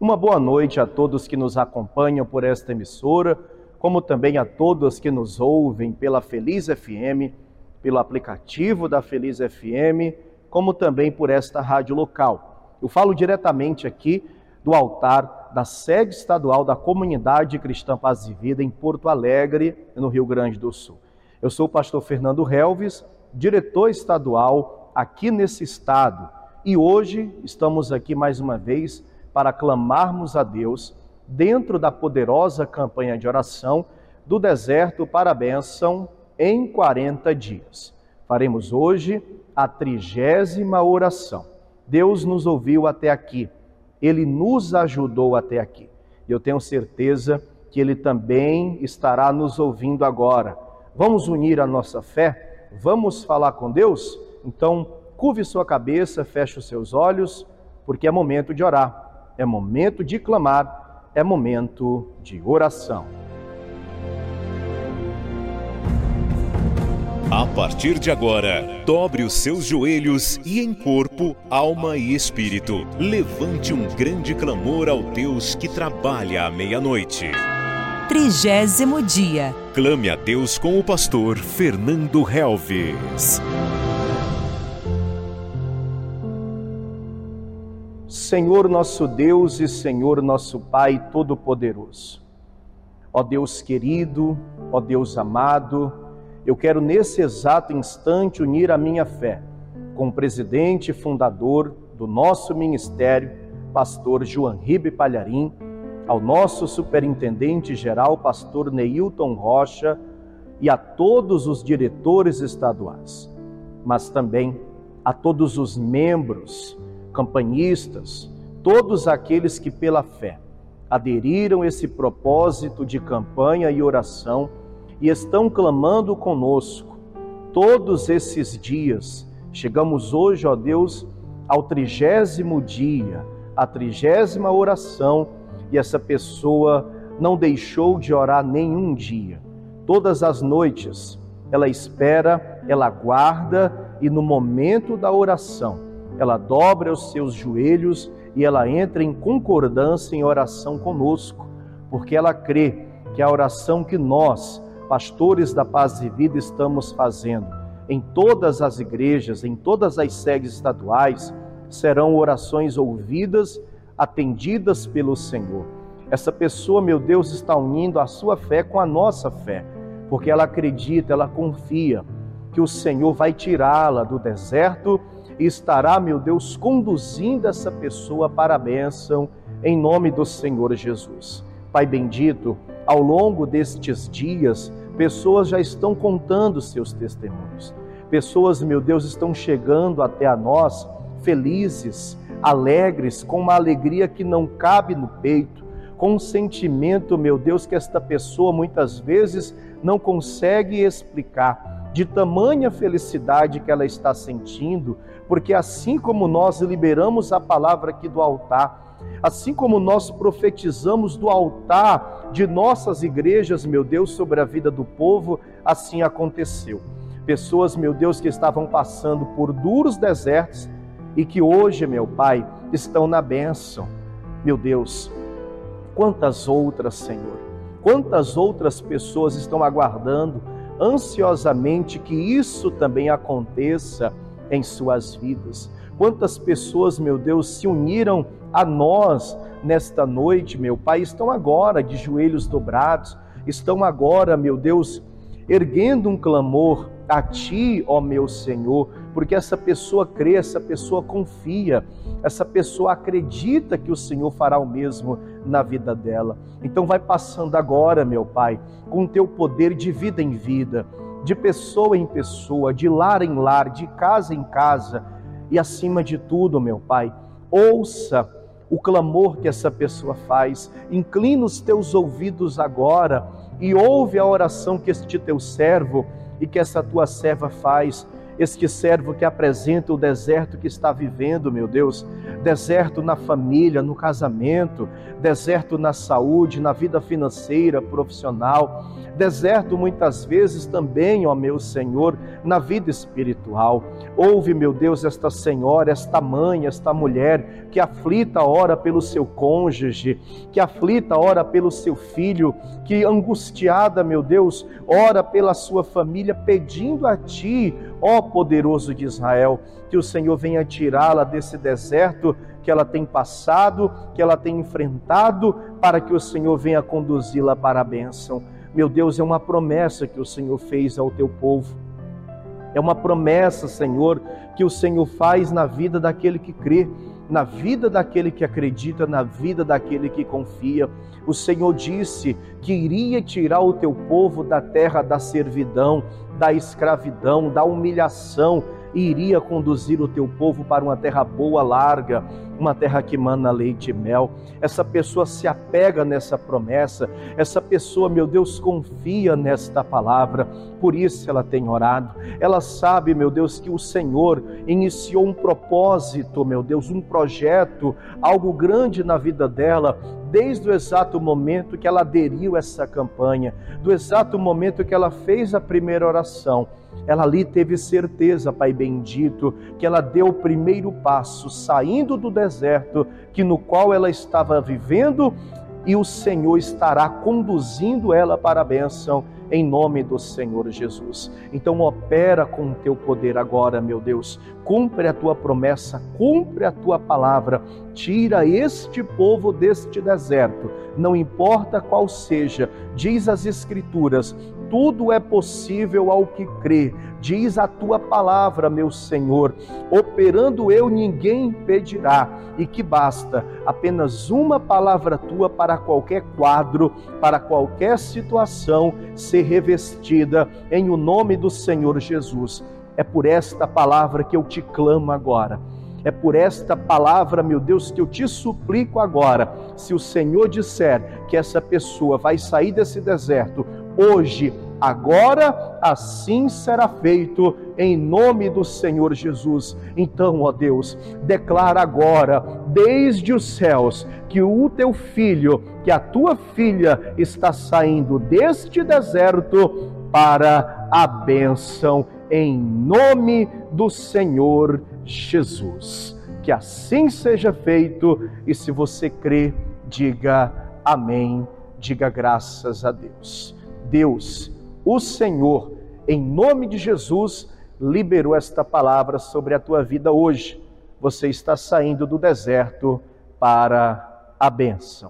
Uma boa noite a todos que nos acompanham por esta emissora, como também a todos que nos ouvem pela Feliz FM, pelo aplicativo da Feliz FM, como também por esta rádio local. Eu falo diretamente aqui do altar da sede estadual da Comunidade Cristã Paz e Vida em Porto Alegre, no Rio Grande do Sul. Eu sou o pastor Fernando Helves, diretor estadual aqui nesse estado, e hoje estamos aqui mais uma vez para clamarmos a Deus dentro da poderosa campanha de oração do deserto para a bênção em 40 dias. Faremos hoje a trigésima oração. Deus nos ouviu até aqui, Ele nos ajudou até aqui. Eu tenho certeza que Ele também estará nos ouvindo agora. Vamos unir a nossa fé? Vamos falar com Deus? Então, curve sua cabeça, feche os seus olhos, porque é momento de orar é momento de clamar, é momento de oração. A partir de agora, dobre os seus joelhos e em corpo, alma e espírito, levante um grande clamor ao Deus que trabalha à meia-noite. Trigésimo dia. Clame a Deus com o pastor Fernando Helves. Senhor nosso Deus e Senhor nosso Pai Todo-Poderoso. Ó Deus querido, ó Deus amado, eu quero nesse exato instante unir a minha fé com o presidente e fundador do nosso ministério, pastor João Ribe Palharim, ao nosso superintendente geral, pastor Neilton Rocha, e a todos os diretores estaduais, mas também a todos os membros campanhistas, todos aqueles que pela fé aderiram esse propósito de campanha e oração e estão clamando conosco todos esses dias. Chegamos hoje, ó Deus, ao trigésimo dia, a trigésima oração, e essa pessoa não deixou de orar nenhum dia. Todas as noites ela espera, ela aguarda e no momento da oração ela dobra os seus joelhos e ela entra em concordância em oração conosco, porque ela crê que a oração que nós, pastores da paz e vida, estamos fazendo em todas as igrejas, em todas as sedes estaduais, serão orações ouvidas, atendidas pelo Senhor. Essa pessoa, meu Deus, está unindo a sua fé com a nossa fé, porque ela acredita, ela confia que o Senhor vai tirá-la do deserto e estará, meu Deus, conduzindo essa pessoa para a bênção, em nome do Senhor Jesus. Pai bendito, ao longo destes dias, pessoas já estão contando seus testemunhos. Pessoas, meu Deus, estão chegando até a nós felizes, alegres, com uma alegria que não cabe no peito, com um sentimento, meu Deus, que esta pessoa muitas vezes não consegue explicar de tamanha felicidade que ela está sentindo, porque assim como nós liberamos a palavra aqui do altar, assim como nós profetizamos do altar de nossas igrejas, meu Deus, sobre a vida do povo, assim aconteceu. Pessoas, meu Deus, que estavam passando por duros desertos e que hoje, meu Pai, estão na bênção. Meu Deus, quantas outras, Senhor, quantas outras pessoas estão aguardando ansiosamente que isso também aconteça em suas vidas. Quantas pessoas, meu Deus, se uniram a nós nesta noite, meu Pai, estão agora de joelhos dobrados, estão agora, meu Deus, erguendo um clamor a Ti, ó meu Senhor, porque essa pessoa crê, essa pessoa confia, essa pessoa acredita que o Senhor fará o mesmo na vida dela. Então vai passando agora, meu Pai, com o teu poder de vida em vida, de pessoa em pessoa, de lar em lar, de casa em casa, e acima de tudo, meu Pai, ouça o clamor que essa pessoa faz, inclina os teus ouvidos agora e ouve a oração que este teu servo e que essa tua serva faz este servo que apresenta o deserto que está vivendo, meu Deus, deserto na família, no casamento, deserto na saúde, na vida financeira, profissional, deserto muitas vezes também, ó meu Senhor, na vida espiritual. Ouve, meu Deus, esta senhora, esta mãe, esta mulher que aflita ora pelo seu cônjuge, que aflita ora pelo seu filho, que angustiada, meu Deus, ora pela sua família, pedindo a ti, ó poderoso de Israel, que o Senhor venha tirá-la desse deserto que ela tem passado, que ela tem enfrentado, para que o Senhor venha conduzi-la para a bênção. Meu Deus, é uma promessa que o Senhor fez ao teu povo. É uma promessa, Senhor, que o Senhor faz na vida daquele que crê, na vida daquele que acredita, na vida daquele que confia. O Senhor disse que iria tirar o teu povo da terra da servidão, da escravidão, da humilhação, e iria conduzir o teu povo para uma terra boa, larga, uma terra que mana leite e mel. Essa pessoa se apega nessa promessa, essa pessoa, meu Deus, confia nesta palavra, por isso ela tem orado. Ela sabe, meu Deus, que o Senhor iniciou um propósito, meu Deus, um projeto, algo grande na vida dela, desde o exato momento que ela aderiu a essa campanha, do exato momento que ela fez a primeira oração ela ali teve certeza, Pai bendito, que ela deu o primeiro passo, saindo do deserto que no qual ela estava vivendo, e o Senhor estará conduzindo ela para a bênção em nome do Senhor Jesus. Então opera com o teu poder agora, meu Deus. Cumpre a tua promessa, cumpre a tua palavra. Tira este povo deste deserto, não importa qual seja. Diz as escrituras: tudo é possível ao que crê. Diz a tua palavra, meu Senhor. Operando eu, ninguém impedirá. E que basta apenas uma palavra tua para qualquer quadro, para qualquer situação ser revestida em o nome do Senhor Jesus. É por esta palavra que eu te clamo agora. É por esta palavra, meu Deus, que eu te suplico agora. Se o Senhor disser que essa pessoa vai sair desse deserto hoje, agora, assim será feito em nome do Senhor Jesus. Então, ó Deus, declara agora, desde os céus, que o teu filho, que a tua filha está saindo deste deserto para a bênção, em nome do Senhor Jesus. Que assim seja feito, e se você crê, diga amém, diga graças a Deus. Deus, o Senhor, em nome de Jesus, liberou esta palavra sobre a tua vida hoje. Você está saindo do deserto para a bênção.